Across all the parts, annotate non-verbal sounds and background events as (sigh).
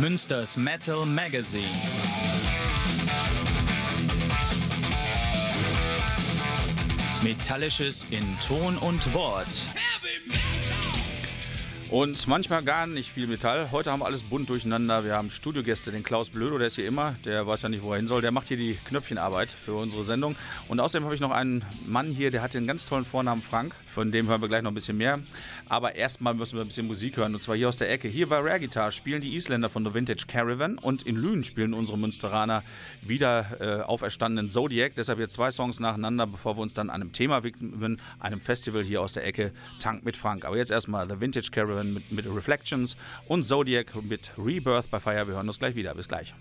Münsters Metal Magazine. Metallisches in Ton und Wort. Und manchmal gar nicht viel Metall. Heute haben wir alles bunt durcheinander. Wir haben Studiogäste, den Klaus Blödo, der ist hier immer. Der weiß ja nicht, wo er hin soll. Der macht hier die Knöpfchenarbeit für unsere Sendung. Und außerdem habe ich noch einen Mann hier, der hat den ganz tollen Vornamen Frank. Von dem hören wir gleich noch ein bisschen mehr. Aber erstmal müssen wir ein bisschen Musik hören. Und zwar hier aus der Ecke. Hier bei Rare Guitar spielen die Isländer von The Vintage Caravan. Und in Lünen spielen unsere Münsteraner wieder äh, auferstandenen Zodiac. Deshalb jetzt zwei Songs nacheinander, bevor wir uns dann einem Thema widmen, einem Festival hier aus der Ecke Tank mit Frank. Aber jetzt erstmal The Vintage Caravan mit, mit Reflections und Zodiac mit Rebirth bei Fire. Wir hören uns gleich wieder. Bis gleich.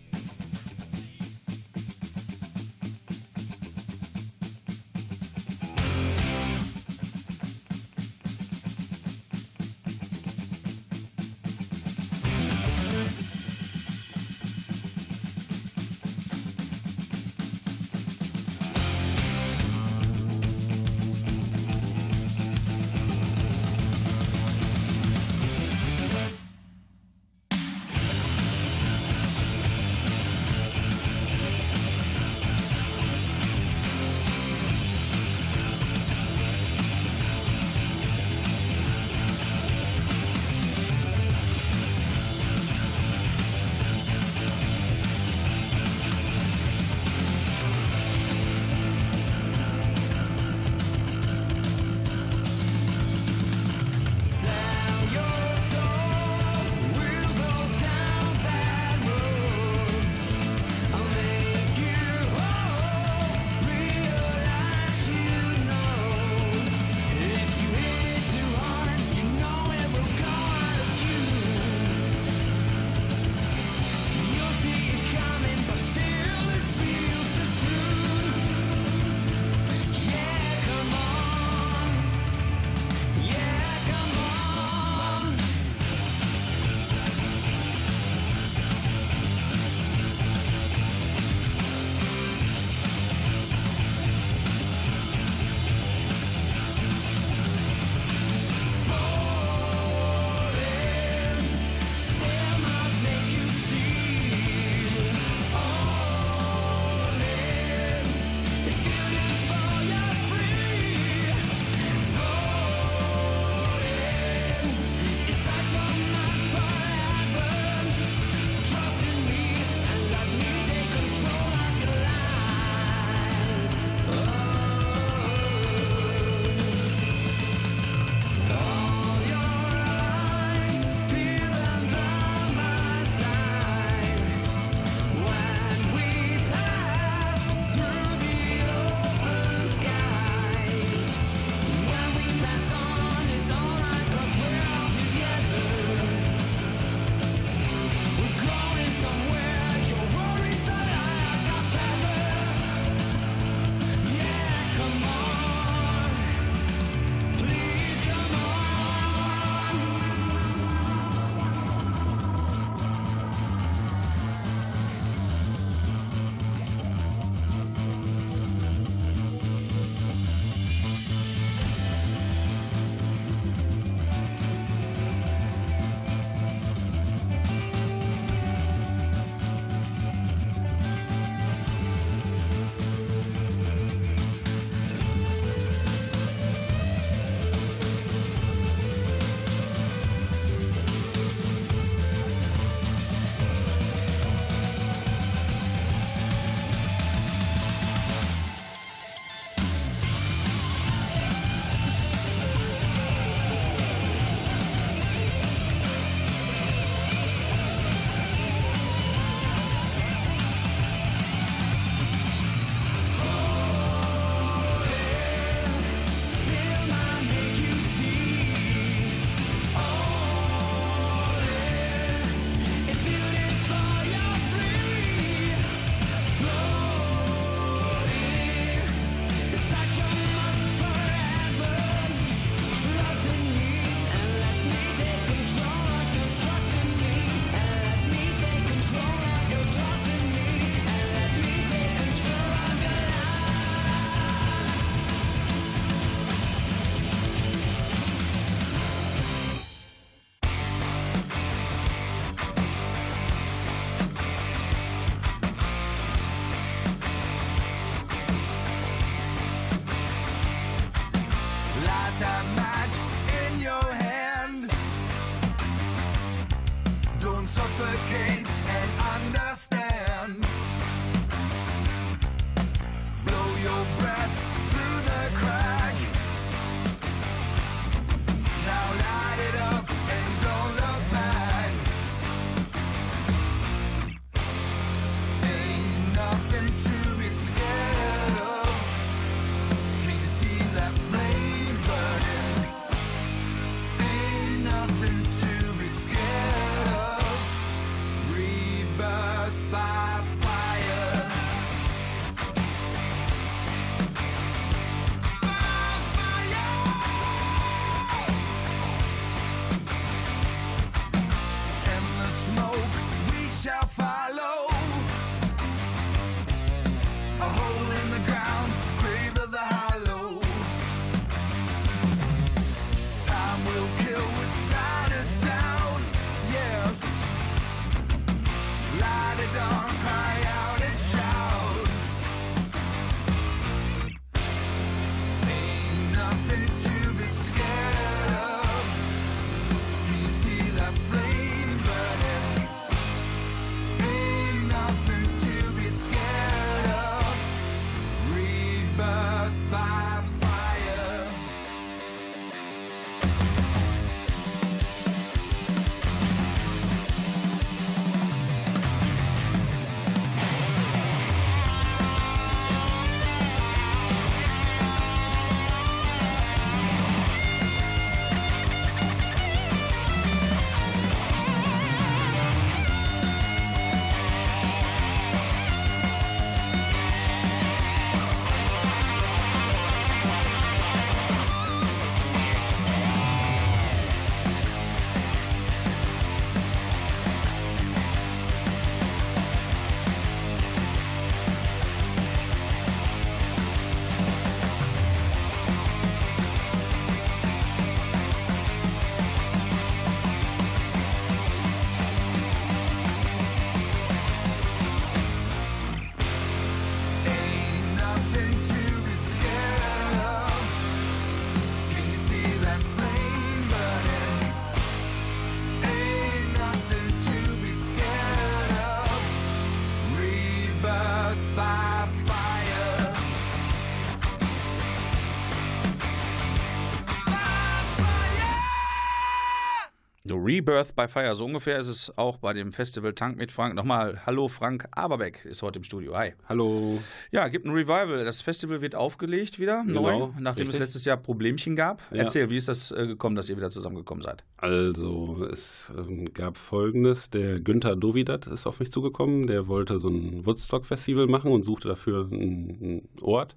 Rebirth by Fire, so ungefähr ist es auch bei dem Festival Tank mit Frank. Nochmal, hallo Frank Aberbeck ist heute im Studio. Hi. Hallo. Ja, gibt ein Revival. Das Festival wird aufgelegt wieder, Genau, neu, nachdem es richtig. letztes Jahr Problemchen gab. Ja. Erzähl, wie ist das äh, gekommen, dass ihr wieder zusammengekommen seid? Also, es ähm, gab folgendes: Der Günther Dovidat ist auf mich zugekommen. Der wollte so ein Woodstock-Festival machen und suchte dafür einen Ort.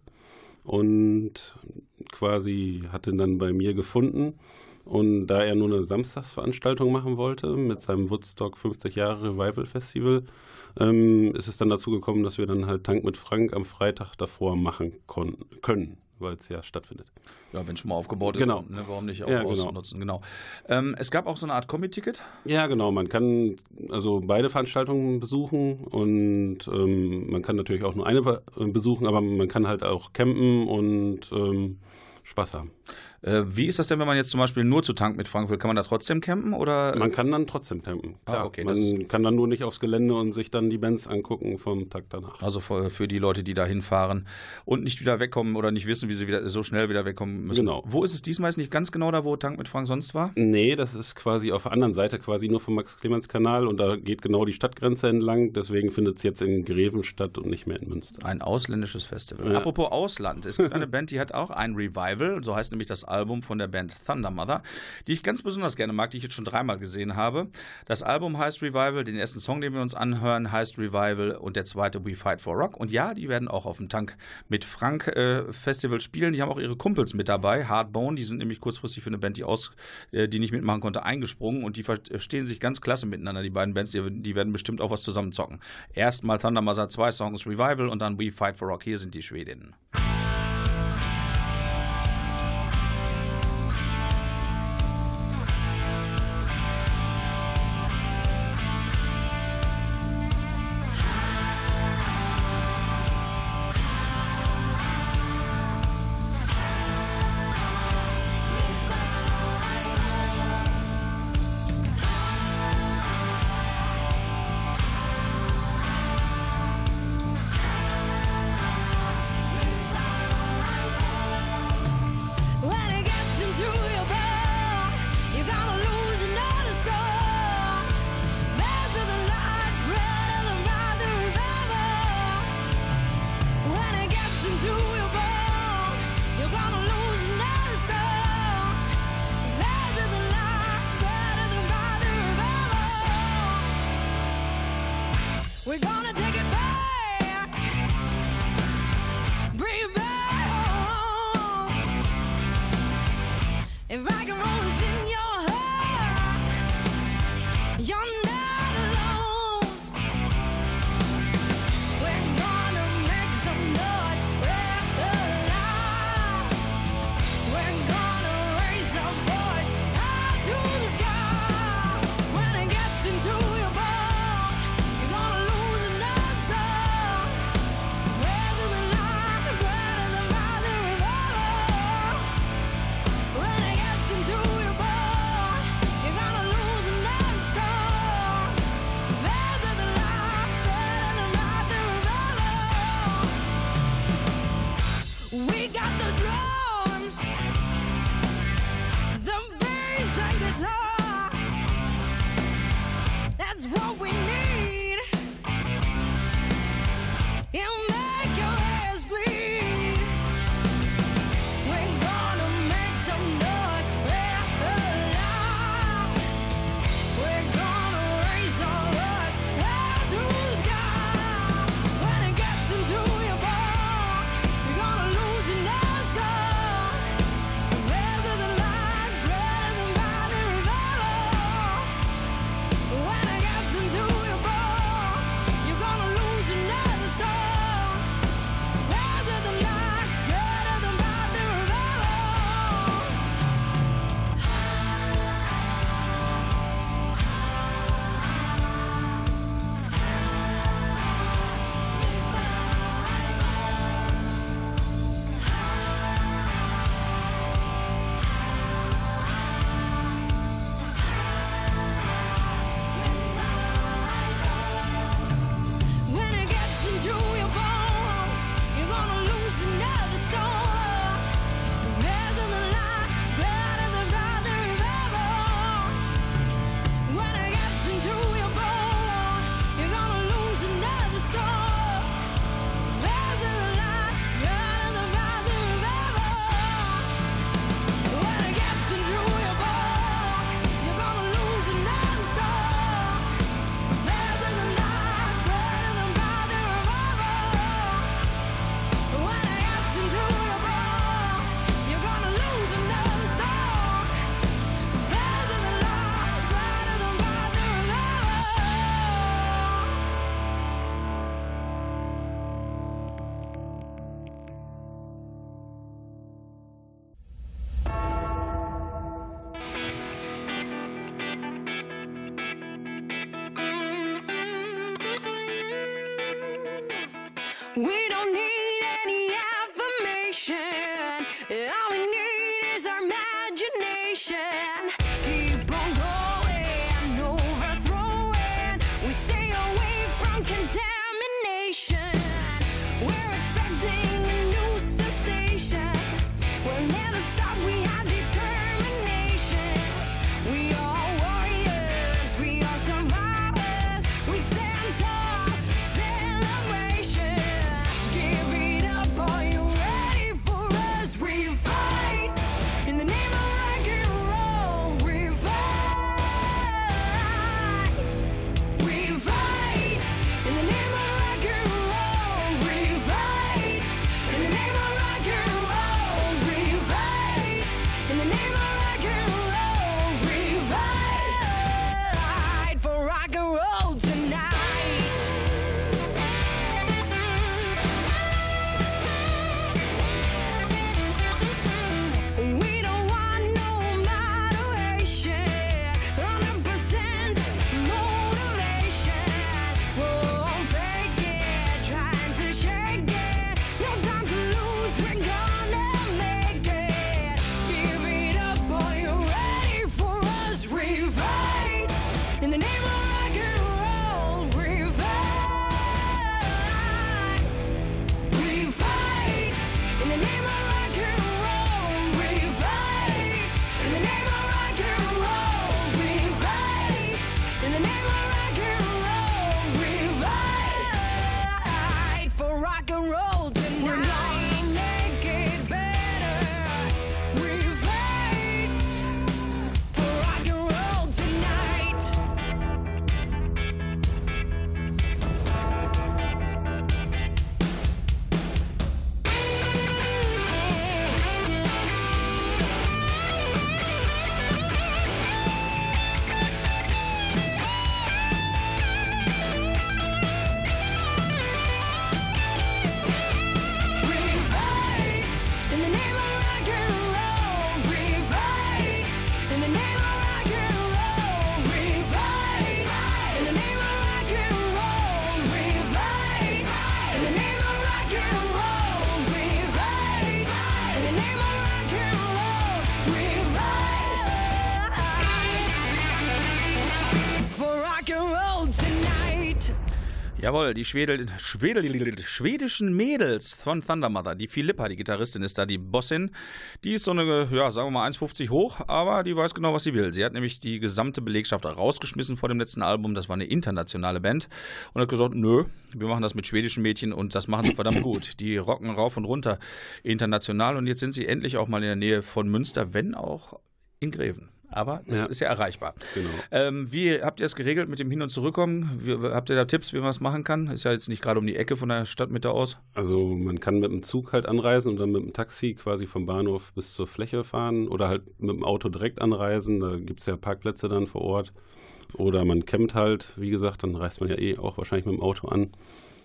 Und quasi hat ihn dann bei mir gefunden. Und da er nur eine Samstagsveranstaltung machen wollte mit seinem Woodstock 50 Jahre Revival Festival, ähm, ist es dann dazu gekommen, dass wir dann halt Tank mit Frank am Freitag davor machen können, weil es ja stattfindet. Ja, wenn schon mal aufgebaut ist, Genau. ne, warum nicht auch Ja, genau. ausnutzen? Genau. Ähm, es gab auch so eine Art Kombi-Ticket. Ja, genau. Man kann also beide Veranstaltungen besuchen und ähm, man kann natürlich auch nur eine be- besuchen, aber man kann halt auch campen und ähm, Spaß haben. Äh, wie ist das denn, wenn man jetzt zum Beispiel nur zu Tank mit Frank will? Kann man da trotzdem campen? Oder? Man kann dann trotzdem campen. Klar. Ah, okay, man kann dann nur nicht aufs Gelände und sich dann die Bands angucken vom Tag danach. Also für, für die Leute, die da hinfahren und nicht wieder wegkommen oder nicht wissen, wie sie wieder so schnell wieder wegkommen müssen. Genau. Wo ist es diesmal? Ist nicht ganz genau da, wo Tank mit Frank sonst war? Nee, das ist quasi auf der anderen Seite, quasi nur vom Max-Clemens-Kanal und da geht genau die Stadtgrenze entlang. Deswegen findet es jetzt in Greven statt und nicht mehr in Münster. Ein ausländisches Festival. Ja. Apropos Ausland. Es gibt eine (laughs) Band, die hat auch ein Revival. So heißt nämlich das Album von der Band Thunder Mother, die ich ganz besonders gerne mag, die ich jetzt schon dreimal gesehen habe. Das Album heißt Revival. Den ersten Song, den wir uns anhören, heißt Revival und der zweite We Fight for Rock. Und ja, die werden auch auf dem Tank mit Frank äh, Festival spielen. Die haben auch ihre Kumpels mit dabei. Hardbone, die sind nämlich kurzfristig für eine Band, die, aus, äh, die nicht mitmachen konnte, eingesprungen. Und die verstehen sich ganz klasse miteinander, die beiden Bands. Die, die werden bestimmt auch was zusammen zocken. Erstmal Thunder Mother, zwei Songs Revival und dann We Fight for Rock. Hier sind die Schwedinnen. Jawohl, die Schwedel, Schwedel, schwedischen Mädels von Thunder Mother. Die Philippa, die Gitarristin, ist da die Bossin. Die ist so eine, ja, sagen wir mal 1,50 hoch, aber die weiß genau, was sie will. Sie hat nämlich die gesamte Belegschaft rausgeschmissen vor dem letzten Album. Das war eine internationale Band. Und hat gesagt, nö, wir machen das mit schwedischen Mädchen und das machen sie verdammt gut. Die rocken rauf und runter international. Und jetzt sind sie endlich auch mal in der Nähe von Münster, wenn auch in Greven. Aber es Ja. ist ja erreichbar. Genau. Ähm, wie habt ihr es geregelt mit dem Hin- und Zurückkommen? Wie, habt ihr da Tipps, wie man es machen kann? Ist ja jetzt nicht gerade um die Ecke von der Stadtmitte aus. Also man kann mit dem Zug halt anreisen und dann mit dem Taxi quasi vom Bahnhof bis zur Fläche fahren oder halt mit dem Auto direkt anreisen. Da gibt es ja Parkplätze dann vor Ort. Oder man campt halt, wie gesagt, dann reist man ja eh auch wahrscheinlich mit dem Auto an.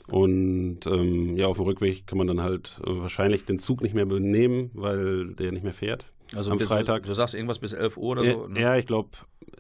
Und ähm, ja, auf dem Rückweg kann man dann halt äh, wahrscheinlich den Zug nicht mehr benehmen, weil der nicht mehr fährt. Am bis- Freitag. Du, du sagst irgendwas bis 11 Uhr oder so. Ja, ne? ja, ich glaube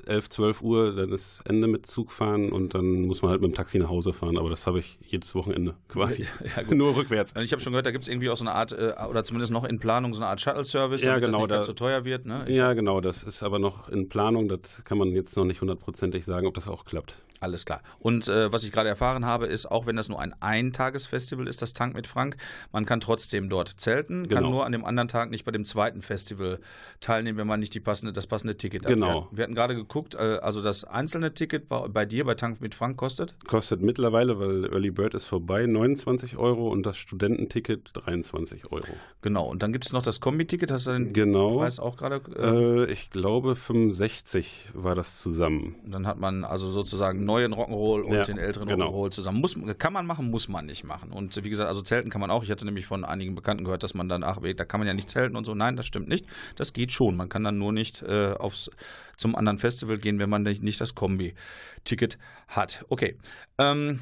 11, 12 Uhr, dann ist Ende mit Zug fahren und dann muss man halt mit dem Taxi nach Hause fahren. Aber das habe ich jedes Wochenende quasi. Ja, (laughs) gut. Nur rückwärts. Ich habe schon gehört, da gibt es irgendwie auch so eine Art, äh, oder zumindest noch in Planung, so eine Art Shuttle-Service, Ja, damit genau, das nicht da- so teuer wird. Ne? Ja, genau, das ist aber noch in Planung. Das kann man jetzt noch nicht hundertprozentig sagen, ob das auch klappt. Alles klar. Und äh, was ich gerade erfahren habe, ist, auch wenn das nur ein Eintagesfestival ist, das Tank mit Frank, man kann trotzdem dort zelten, kann Genau. nur an dem anderen Tag nicht bei dem zweiten Festival teilnehmen, wenn man nicht die passende, das passende Ticket hat. Genau. Wir, wir hatten gerade geguckt, äh, also das einzelne Ticket bei, bei dir, bei Tank mit Frank, kostet? Kostet mittlerweile, weil Early Bird ist vorbei, 29 Euro und das Studententicket 23 Euro. Genau. Und dann gibt es noch das Kombi-Ticket, hast du den Genau. Preis auch gerade? Äh, Äh, ich glaube 65 war das zusammen. Dann hat man also sozusagen neuen Rock'n'Roll und Ja, den älteren genau. Rock'n'Roll zusammen. Muss, kann man machen, muss man nicht machen. Und wie gesagt, also zelten kann man auch. Ich hatte nämlich von einigen Bekannten gehört, dass man dann, ach, da kann man ja nicht zelten und so. Nein, das stimmt nicht. Das geht schon. Man kann dann nur nicht äh, aufs, zum anderen Festival gehen, wenn man nicht, das Kombi-Ticket hat. Okay. Ähm,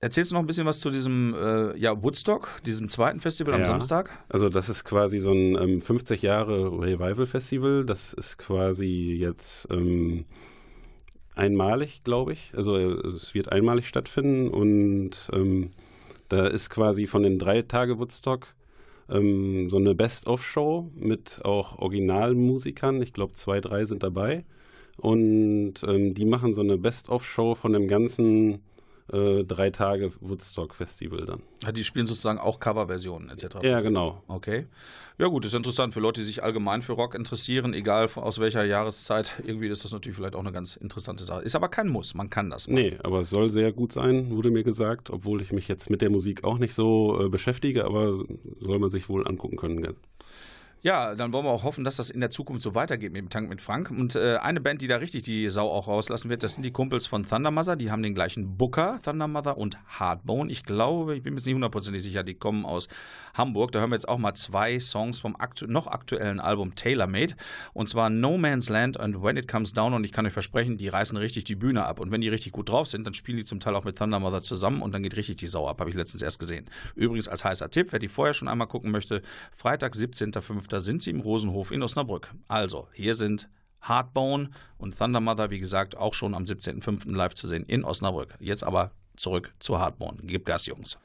erzählst du noch ein bisschen was zu diesem äh, ja, Woodstock, diesem zweiten Festival am Ja. Samstag? Also das ist quasi so ein ähm, 50 Jahre Revival Festival. Das ist quasi jetzt ähm, einmalig, glaube ich. Also äh, es wird einmalig stattfinden und ähm, da ist quasi von den drei Tage Woodstock ähm, so eine Best-of-Show mit auch Originalmusikern. Ich glaube zwei, drei sind dabei. Und ähm, die machen so eine Best-of-Show von dem ganzen äh, drei Tage Woodstock Festival dann. Ja, Die spielen sozusagen auch Coverversionen etc. Ja, genau. Okay. Ja gut, ist interessant für Leute, die sich allgemein für Rock interessieren, egal aus welcher Jahreszeit. Irgendwie ist das natürlich vielleicht auch eine ganz interessante Sache. Ist aber kein Muss, man kann das machen. Nee, aber es soll sehr gut sein, wurde mir gesagt, obwohl ich mich jetzt mit der Musik auch nicht so äh, beschäftige, aber soll man sich wohl angucken können. Ja, dann wollen wir auch hoffen, dass das in der Zukunft so weitergeht mit dem Tank mit Frank. Und äh, eine Band, die da richtig die Sau auch rauslassen wird, das sind die Kumpels von Thunder Mother. Die haben den gleichen Booker, Thunder Mother und Hardbone. Ich glaube, ich bin mir jetzt nicht hundertprozentig sicher, die kommen aus Hamburg. Da hören wir jetzt auch mal zwei Songs vom aktu noch aktuellen Album Tailor Made. Und zwar No Man's Land und When It Comes Down. Und ich kann euch versprechen, die reißen richtig die Bühne ab. Und wenn die richtig gut drauf sind, dann spielen die zum Teil auch mit Thunder Mother zusammen und dann geht richtig die Sau ab. Habe ich letztens erst gesehen. Übrigens als heißer Tipp, wer die vorher schon einmal gucken möchte, Freitag, 17.05. sind sie im Rosenhof in Osnabrück. Also, hier sind Hardbone und Thunder Mother, wie gesagt, auch schon am 17.05. live zu sehen in Osnabrück. Jetzt aber zurück zu Hardbone. Gib Gas, Jungs.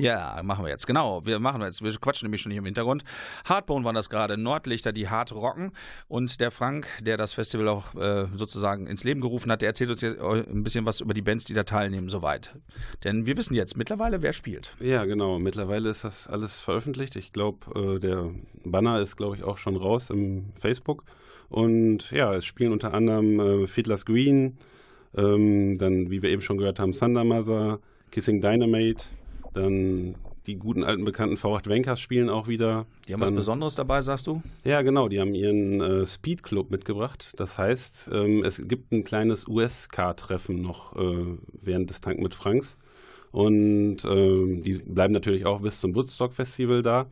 Ja, machen wir jetzt. Genau, wir machen jetzt. Wir quatschen nämlich schon hier im Hintergrund. Hardbone waren das gerade, Nordlichter, die hart rocken. Und der Frank, der das Festival auch äh, sozusagen ins Leben gerufen hat, der erzählt uns jetzt ein bisschen was über die Bands, die da teilnehmen, soweit. Denn wir wissen jetzt mittlerweile, wer spielt. Ja, genau. Mittlerweile ist das alles veröffentlicht. Ich glaube, äh, der Banner ist, glaube ich, auch schon raus im Facebook. Und ja, es spielen unter anderem äh, Fiddler's Green, ähm, dann, wie wir eben schon gehört haben, Thunder Mother, Kissing Dynamite, dann die guten alten bekannten V8 Wenkers spielen auch wieder. Die haben was Dann- Besonderes dabei, sagst du? Ja, genau, die haben ihren äh, Speed Club mitgebracht. Das heißt, ähm, es gibt ein kleines US-Car-Treffen noch äh, während des Tank mit Franks. Und ähm, die bleiben natürlich auch bis zum Woodstock-Festival da.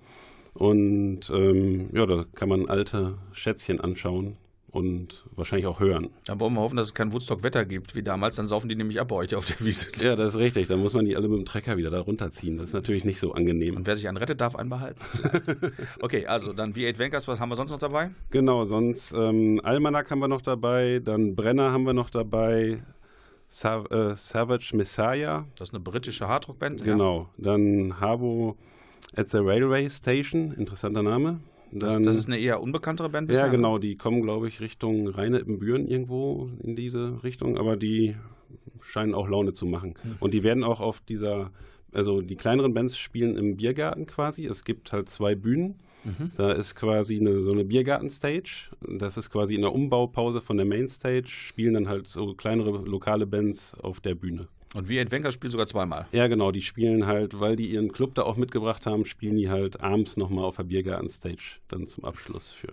Und ähm, ja, da kann man alte Schätzchen anschauen und wahrscheinlich auch hören. Dann wollen wir hoffen, dass es kein Woodstock-Wetter gibt wie damals. Dann saufen die nämlich ab bei euch auf der Wiese. Ja, das ist richtig. Da muss man die alle mit dem Trecker wieder da runterziehen. Das ist natürlich nicht so angenehm. Und wer sich anrettet, darf einen behalten. (laughs) okay, also dann V8 Vankers, was haben wir sonst noch dabei? Genau, sonst ähm, Almanac haben wir noch dabei, dann Brenner haben wir noch dabei, Sa äh, Savage Messiah, Das ist eine britische Hardrock-Band. genau, dann Habo at the Railway Station, interessanter Name. Ja. Das, Dann, das ist eine eher unbekanntere Band ja, bisher, ne? genau, die kommen, glaube ich, Richtung Rheine-Ippenbüren irgendwo in diese Richtung, aber die scheinen auch Laune zu machen. Hm. Und die werden auch auf dieser, also die kleineren Bands spielen im Biergarten quasi. Es gibt halt zwei Bühnen. Mhm. Da ist quasi eine, so eine Biergarten-Stage. Das ist quasi in der Umbaupause von der Mainstage, spielen dann halt so kleinere lokale Bands auf der Bühne. Und V8 Vankers spielt sogar zweimal. Ja, genau, die spielen halt, weil die ihren Club da auch mitgebracht haben, spielen die halt abends nochmal auf der Biergarten-Stage dann zum Abschluss für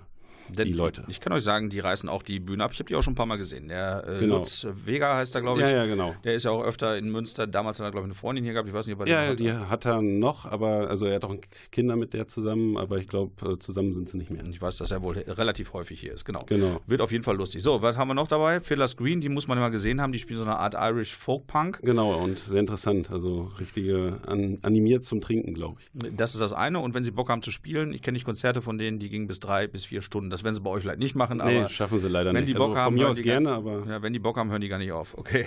Denn die Leute. Ich kann euch sagen, die reißen auch die Bühne ab. Ich habe die auch schon ein paar Mal gesehen. Der äh, Genau. Lutz Vega heißt er, glaube ich. Ja, ja, genau. Der ist ja auch öfter in Münster. Damals hat er, glaube ich, eine Freundin hier gehabt. Ich weiß nicht, ob er Ja, hat. die hat er noch, aber also er hat auch Kinder mit der zusammen, aber ich glaube, zusammen sind sie nicht mehr. Ich weiß, dass er wohl relativ häufig hier ist. Genau. Genau. Wird auf jeden Fall lustig. So, was haben wir noch dabei? Fiddler's Green, die muss man mal gesehen haben. Die spielen so eine Art Irish Folk Punk. Genau, und sehr interessant. Also richtige an, animiert zum Trinken, glaube ich. Das ist das eine. Und wenn Sie Bock haben zu spielen, ich kenne nicht Konzerte von denen, die gingen bis drei bis vier Stunden. Das werden sie bei euch vielleicht nicht machen, nee, aber schaffen sie leider wenn nicht. die Bock also haben, von mir hören aus die gerne, gar- aber ja, wenn die Bock haben, hören die gar nicht auf. Okay.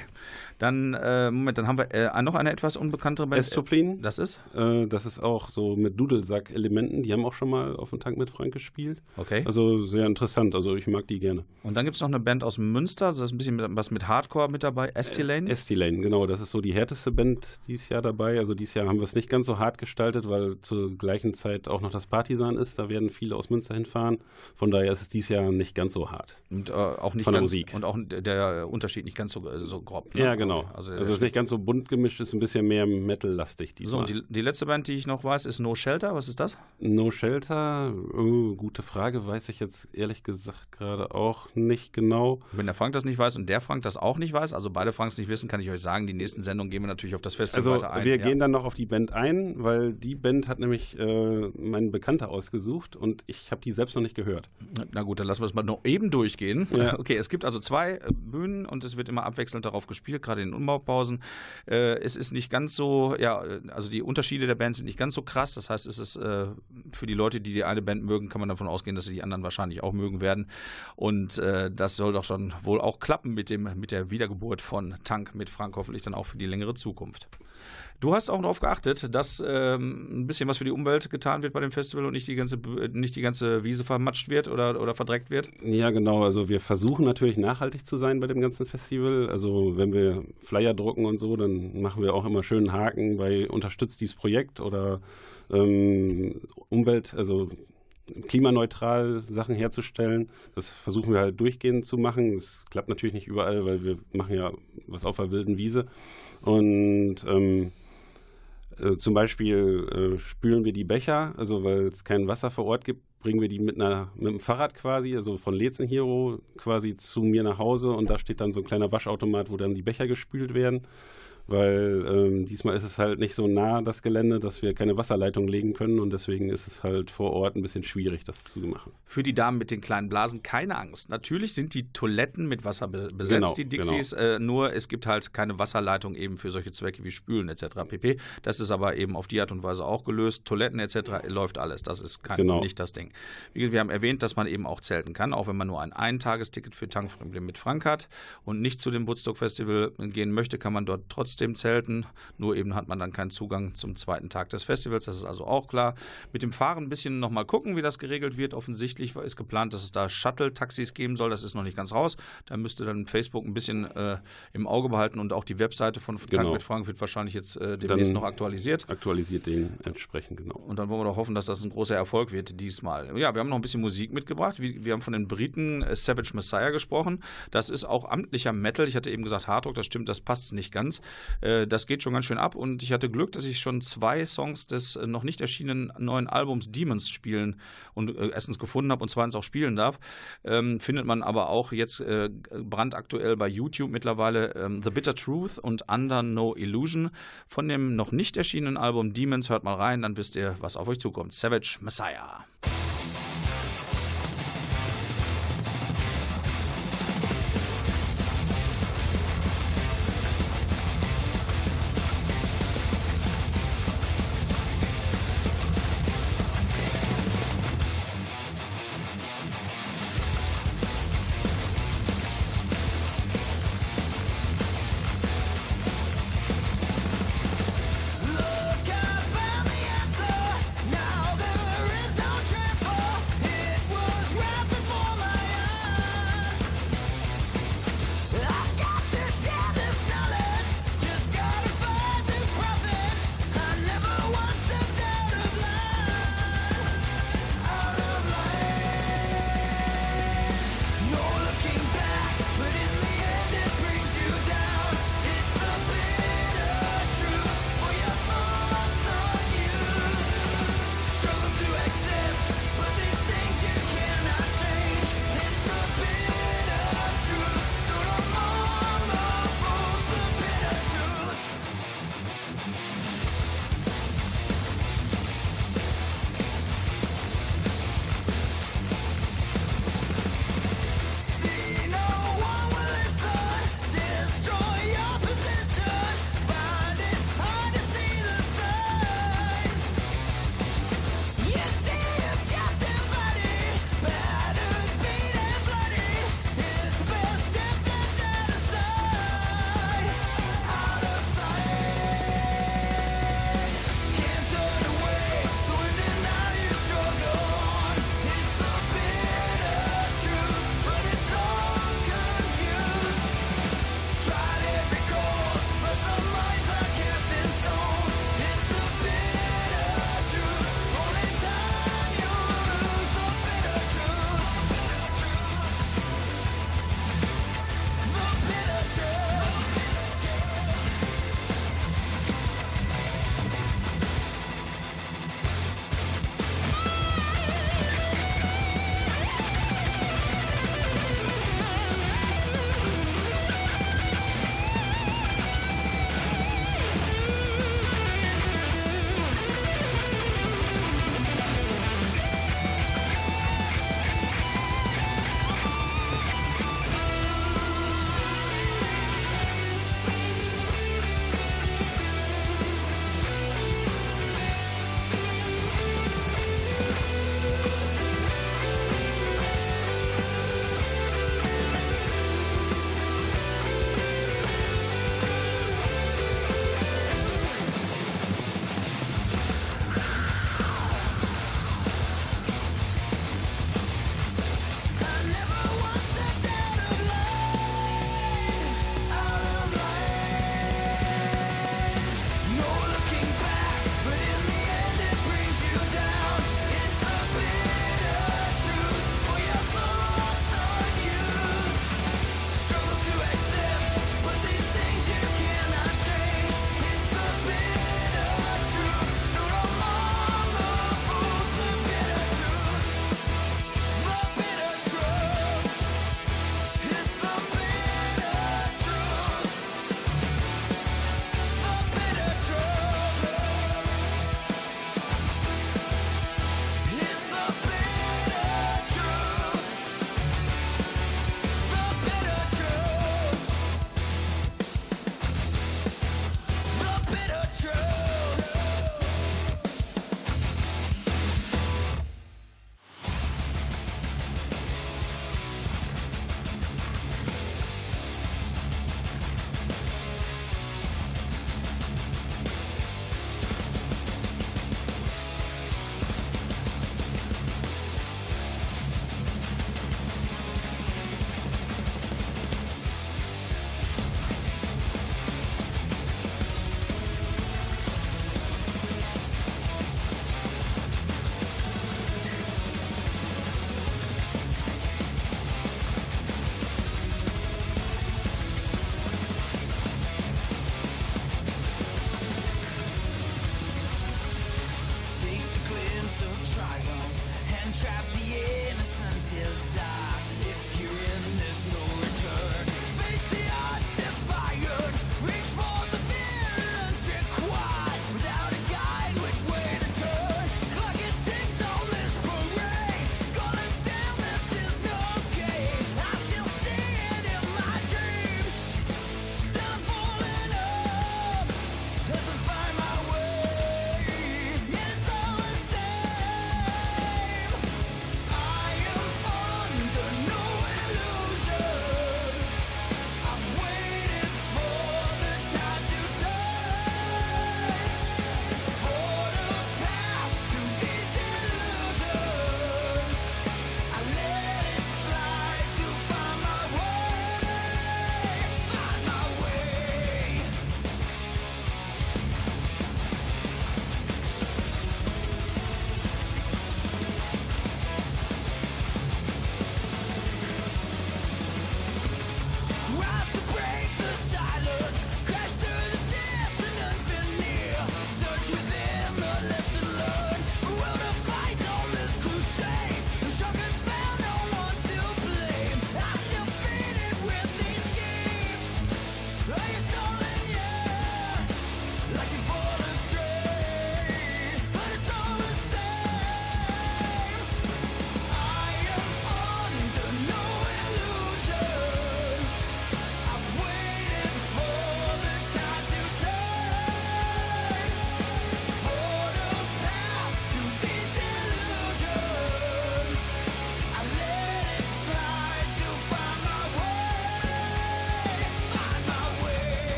Dann, äh, Moment, dann haben wir äh, noch eine etwas unbekanntere Band. Estoplin, Das ist? äh, das ist auch so mit Dudelsack-Elementen. Die haben auch schon mal auf dem Tank mit Frank gespielt. Okay. Also sehr interessant. Also ich mag die gerne. Und dann gibt es noch eine Band aus Münster, also das ist ein bisschen mit, was mit Hardcore mit dabei, Estilane. Estilane, genau. Das ist so die härteste Band dieses Jahr dabei. Also dieses Jahr haben wir es nicht ganz so hart gestaltet, weil zur gleichen Zeit auch noch das Partisan ist. Da werden viele aus Münster hinfahren. Von daher ist es dieses Jahr nicht ganz so hart. und äh, auch nicht Von der ganz, Musik. Und auch der Unterschied nicht ganz so, äh, so grob. ne? Ja, genau. Also, Also, es ist nicht ganz so bunt gemischt, ist ein bisschen mehr Metal-lastig so, diesmal. und die, die letzte Band, die ich noch weiß, ist No Shelter. Was ist das? no Shelter, oh, gute Frage, weiß ich jetzt ehrlich gesagt gerade auch nicht genau. Wenn der Frank das nicht weiß und der Frank das auch nicht weiß, also beide Franks nicht wissen, kann ich euch sagen, die nächsten Sendungen gehen wir natürlich auf das Festival Also weiter ein. wir ja. gehen dann noch auf die Band ein, weil die Band hat nämlich äh, mein Bekannter ausgesucht und ich habe die selbst noch nicht gehört. Na gut, dann lassen wir es mal noch eben durchgehen. Ja. (laughs) Okay, es gibt also zwei äh, Bühnen und es wird immer abwechselnd darauf gespielt, gerade in den Umbaupausen. Äh, es ist nicht ganz so, ja, äh, also die Unterschiede der Bands sind nicht ganz so krass. Das heißt, es ist äh, für die Leute, die die eine Band mögen, kann man davon ausgehen, dass sie die anderen wahrscheinlich auch mögen werden. Und äh, das soll doch schon wohl auch klappen mit, dem, mit der Wiedergeburt von Tank mit Frank, hoffentlich dann auch für die längere Zukunft. Du hast auch darauf geachtet, dass ähm, ein bisschen was für die Umwelt getan wird bei dem Festival und nicht die ganze, nicht die ganze Wiese vermatscht wird oder, oder verdreckt wird. Ja, genau. Also wir versuchen natürlich nachhaltig zu sein bei dem ganzen Festival. Also wenn wir Flyer drucken und so, dann machen wir auch immer schönen Haken bei unterstützt dieses Projekt oder ähm, Umwelt, also klimaneutral Sachen herzustellen. Das versuchen wir halt durchgehend zu machen. Das klappt natürlich nicht überall, weil wir machen ja was auf der wilden Wiese. Und ähm, äh, zum Beispiel äh, spülen wir die Becher, also weil es kein Wasser vor Ort gibt, bringen wir die mit, einer, mit einem Fahrrad quasi, also von Lezen Hero quasi zu mir nach Hause und da steht dann so ein kleiner Waschautomat, wo dann die Becher gespült werden. Weil ähm, diesmal ist es halt nicht so nah das Gelände, dass wir keine Wasserleitung legen können und deswegen ist es halt vor Ort ein bisschen schwierig, das zu machen. Für die Damen mit den kleinen Blasen keine Angst. Natürlich sind die Toiletten mit Wasser be besetzt, Genau, die Dixies, äh, nur es gibt halt keine Wasserleitung eben für solche Zwecke wie Spülen etc. pp. Das ist aber eben auf die Art und Weise auch gelöst. Toiletten etc. läuft alles. Das ist kein, Genau. nicht das Ding. Wie gesagt, wir haben erwähnt, dass man eben auch zelten kann, auch wenn man nur ein Eintagesticket für Tankfremde mit Frank hat und nicht zu dem Woodstock Festival gehen möchte, kann man dort trotzdem trotzdem zelten, nur eben hat man dann keinen Zugang zum zweiten Tag des Festivals, das ist also auch klar. Mit dem Fahren ein bisschen nochmal gucken, wie das geregelt wird. Offensichtlich ist geplant, dass es da Shuttle-Taxis geben soll, das ist noch nicht ganz raus. Da müsste dann Facebook ein bisschen äh, im Auge behalten und auch die Webseite von Tag Genau. mit Frank wird wahrscheinlich jetzt äh, demnächst Dann- noch aktualisiert. Aktualisiert den entsprechend, genau. Und dann wollen wir doch hoffen, dass das ein großer Erfolg wird diesmal. Ja, wir haben noch ein bisschen Musik mitgebracht. Wir, wir haben von den Briten äh, Savage Messiah gesprochen. Das ist auch amtlicher Metal. Ich hatte eben gesagt Hardrock, das stimmt, das passt nicht ganz. Äh, Das geht schon ganz schön ab und ich hatte Glück, dass ich schon zwei Songs des äh, noch nicht erschienenen neuen Albums Demons spielen und äh, erstens gefunden habe und zweitens auch spielen darf. Ähm, findet man aber auch jetzt äh, brandaktuell bei YouTube mittlerweile ähm, The Bitter Truth und Under No Illusion. Von dem noch nicht erschienenen Album Demons hört mal rein, dann wisst ihr, was auf euch zukommt. Savage Messiah.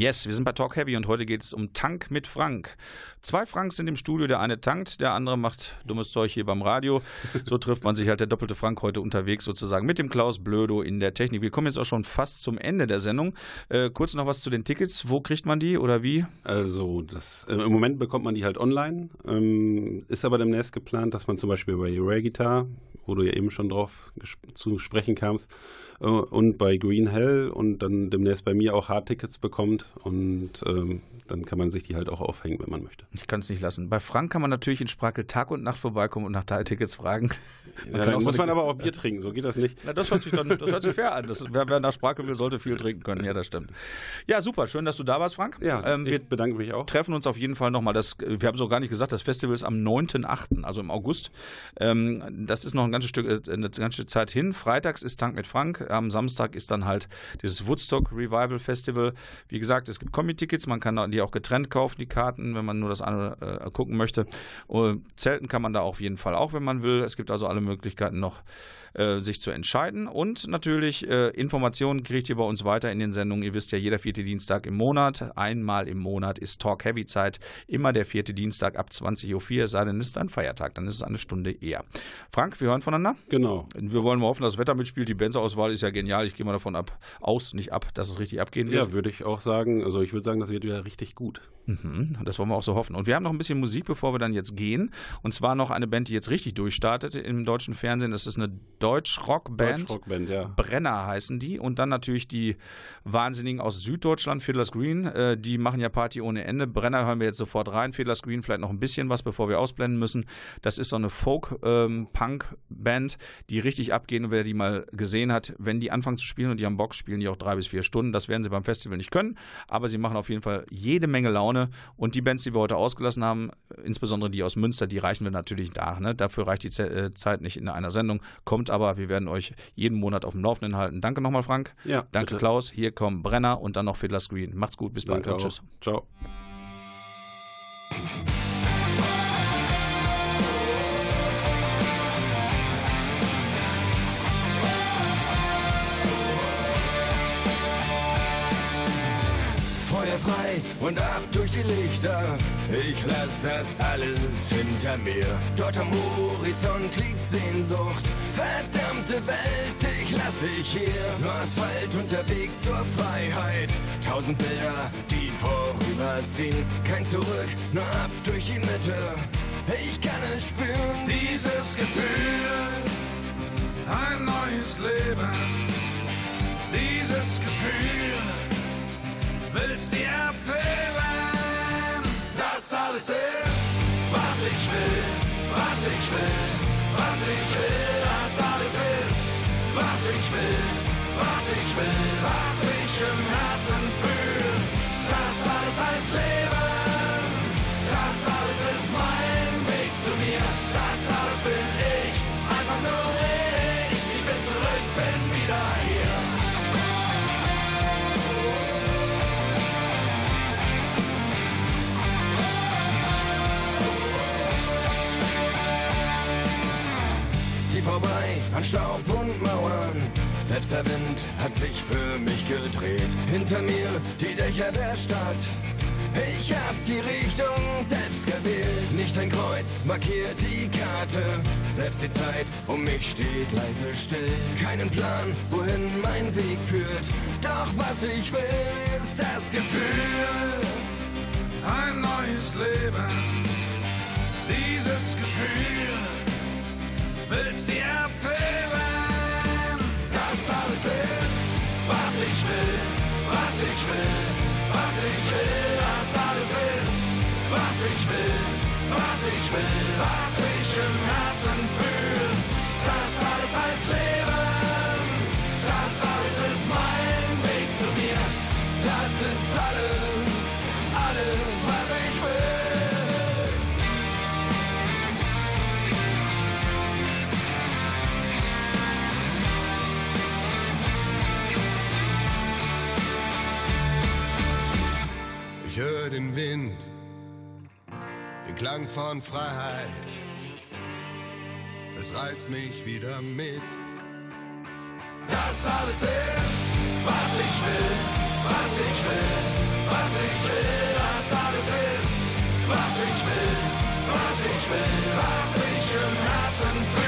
Yes, wir sind bei Talk Heavy und heute geht es um Tank mit Frank. Zwei Franks sind im Studio, der eine tankt, der andere macht dummes Zeug hier beim Radio. So trifft man sich halt der doppelte Frank heute unterwegs sozusagen mit dem Klaus Blödo in der Technik. Wir kommen jetzt auch schon fast zum Ende der Sendung. Äh, kurz noch was zu den Tickets. Wo kriegt man die oder wie? Also das, äh, im Moment bekommt man die halt online. Ähm, ist aber demnächst geplant, dass man zum Beispiel bei Rare Guitar, wo du ja eben schon drauf zu sprechen kamst, und bei Green Hell und dann demnächst bei mir auch Hardtickets bekommt. Und ähm, dann kann man sich die halt auch aufhängen, wenn man möchte. Ich kann es nicht lassen. Bei Frank kann man natürlich in Sprakel Tag und Nacht vorbeikommen und nach Teiltickets fragen. Ja, (laughs) dann so muss man aber auch Bier trinken, so geht das nicht. Na, das hört sich dann, das hört sich fair an. Das, wer, wer nach Sprache will, sollte viel trinken können. Ja, das stimmt. Ja, super. Schön, dass du da warst, Frank. Ja, ähm, wir ich bedanke mich auch. treffen uns auf jeden Fall nochmal. Das, wir haben es auch gar nicht gesagt, das Festival ist am 9.8., also im August. Ähm, das ist noch ein ganzes Stück, äh, eine ganze Zeit hin. Freitags ist Tank mit Frank. Am Samstag ist dann halt dieses Woodstock Revival Festival. Wie gesagt, es gibt Kombi-Tickets. Man kann die auch getrennt kaufen, die Karten, wenn man nur das eine äh, gucken möchte. Und Zelten kann man da auf jeden Fall auch, wenn man will. Es gibt also alle Möglichkeiten noch äh, sich zu entscheiden. Und natürlich äh, Informationen kriegt ihr bei uns weiter in den Sendungen. Ihr wisst ja, jeder vierte Dienstag im Monat, einmal im Monat ist Talk Heavy Zeit. Immer der vierte Dienstag ab 20.04 Uhr, es sei denn, es ist ein Feiertag, dann ist es eine Stunde eher. Frank, wir hören voneinander. Genau. Wir wollen mal hoffen, dass das Wetter mitspielt. Die Bands-Auswahl ist ja genial. Ich gehe mal davon ab, aus, nicht ab, dass es richtig abgehen wird. Ja, würde ich auch sagen. Also ich würde sagen, das wird wieder richtig gut. Mhm, das wollen wir auch so hoffen. Und wir haben noch ein bisschen Musik, bevor wir dann jetzt gehen. Und zwar noch eine Band, die jetzt richtig durchstartet im deutschen Fernsehen. Das ist eine Deutsch-Rock-Band. Deutschrockband, ja. Brenner heißen die. Und dann natürlich die Wahnsinnigen aus Süddeutschland, Fiddler's Green. Äh, die machen ja Party ohne Ende. Brenner hören wir jetzt sofort rein. Fiddler's Green vielleicht noch ein bisschen was, bevor wir ausblenden müssen. Das ist so eine Folk-Punk-Band, die richtig abgehen. Und wer die mal gesehen hat, wenn die anfangen zu spielen und die haben Bock, spielen die auch drei bis vier Stunden. Das werden sie beim Festival nicht können. Aber sie machen auf jeden Fall jede Menge Laune. Und die Bands, die wir heute ausgelassen haben, insbesondere die aus Münster, die reichen wir natürlich nach. Ne? Dafür reicht die äh, Zeit nicht in einer Sendung. Kommt aber, wir werden euch jeden Monat auf dem Laufenden halten. Danke nochmal, Frank. Ja, Danke, bitte. Klaus. Hier kommen Brenner und dann noch Fiddler Screen. Macht's gut, bis bald Danke tschüss. Ciao. Und ab durch die Lichter. Ich lass das alles hinter mir. Dort am Horizont liegt Sehnsucht. Verdammte Welt, ich lass dich hier. Nur Asphalt und der Weg zur Freiheit. Tausend Bilder, die vorüberziehen. Kein Zurück, nur ab durch die Mitte. Ich kann es spüren, dieses Gefühl. Ein neues Leben. Dieses Gefühl willst dir erzählen, dass alles ist, was ich will, was ich will, was ich will, dass alles ist, was ich will, was ich will, was ich im Herzen fühle, das alles heißt Leben, an Staub und Mauern. Selbst der Wind hat sich für mich gedreht. Hinter mir die Dächer der Stadt. Ich hab die Richtung selbst gewählt. Nicht ein Kreuz markiert die Karte. Selbst die Zeit um mich steht leise still. Keinen Plan, wohin mein Weg führt. Doch was ich will, ist das Gefühl. Ein neues Leben. Dieses Gefühl willst dir erzählen, dass alles ist, was ich will, was ich will, was ich will, dass alles ist, was ich will, was ich will, was ich im Herzen fühle, das alles heißt Leben, das alles ist mein Weg zu mir, das ist alles, alles, was ich will. von Freiheit. Es reißt mich wieder mit. Das alles ist, was ich will, was ich will, was ich will. Das alles ist, was ich will, was ich will, was ich im Herzen will.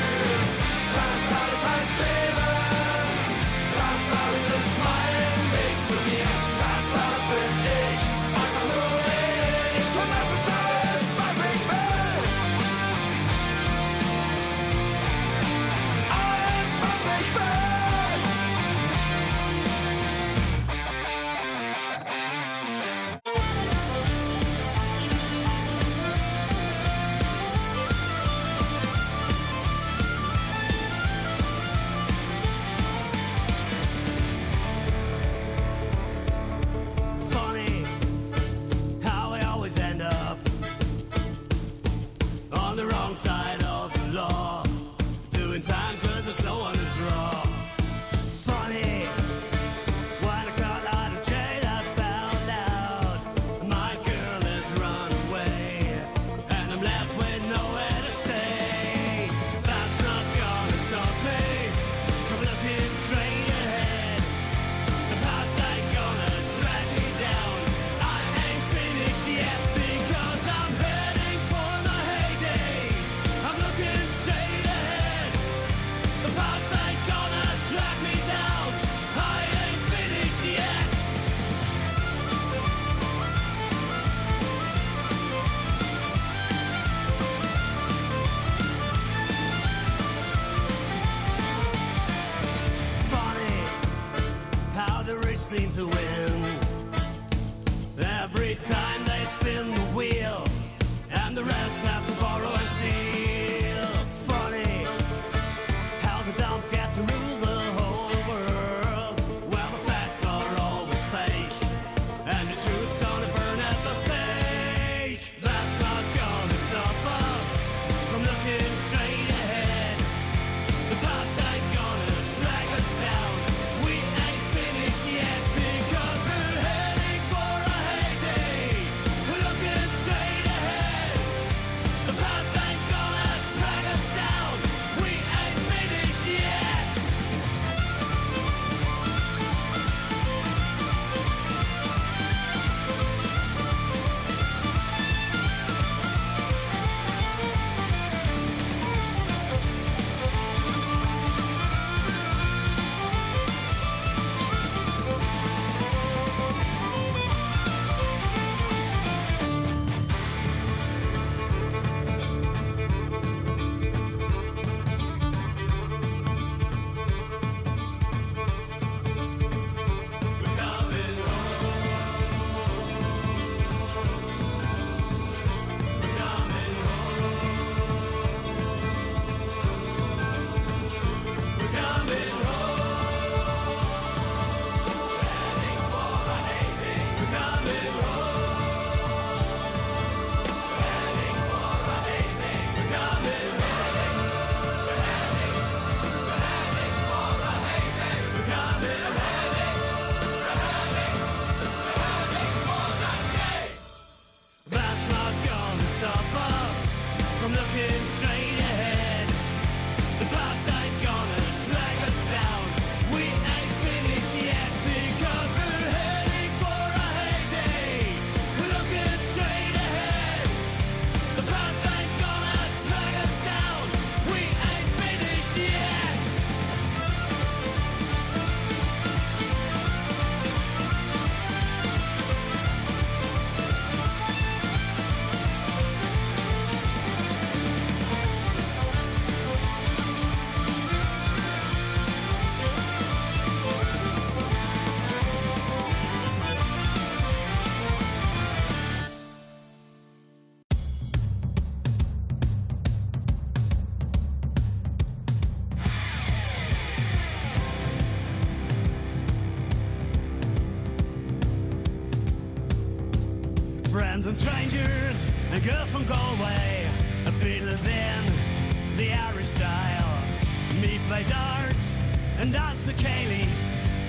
Lots of Kaylee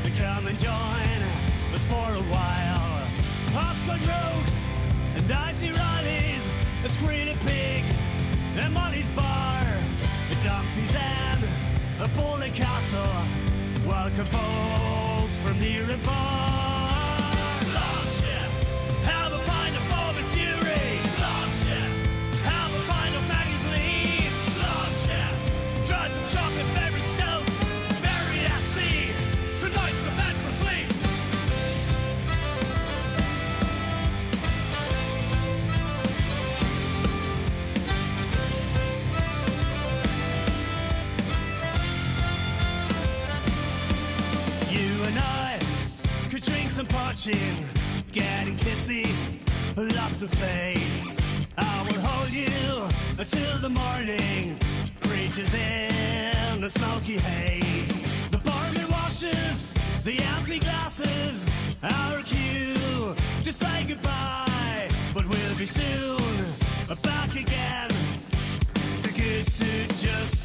to come and join us for a while. Popcorn Rooks and Dicey rallies, a screen of pig and Molly's bar, the Dumfries and a bowling Castle. Welcome, folks, from near and far. Lost in space. I will hold you until the morning reaches in the smoky haze. The barman washes the empty glasses, our cue to say goodbye, but we'll be soon back again. Too good to just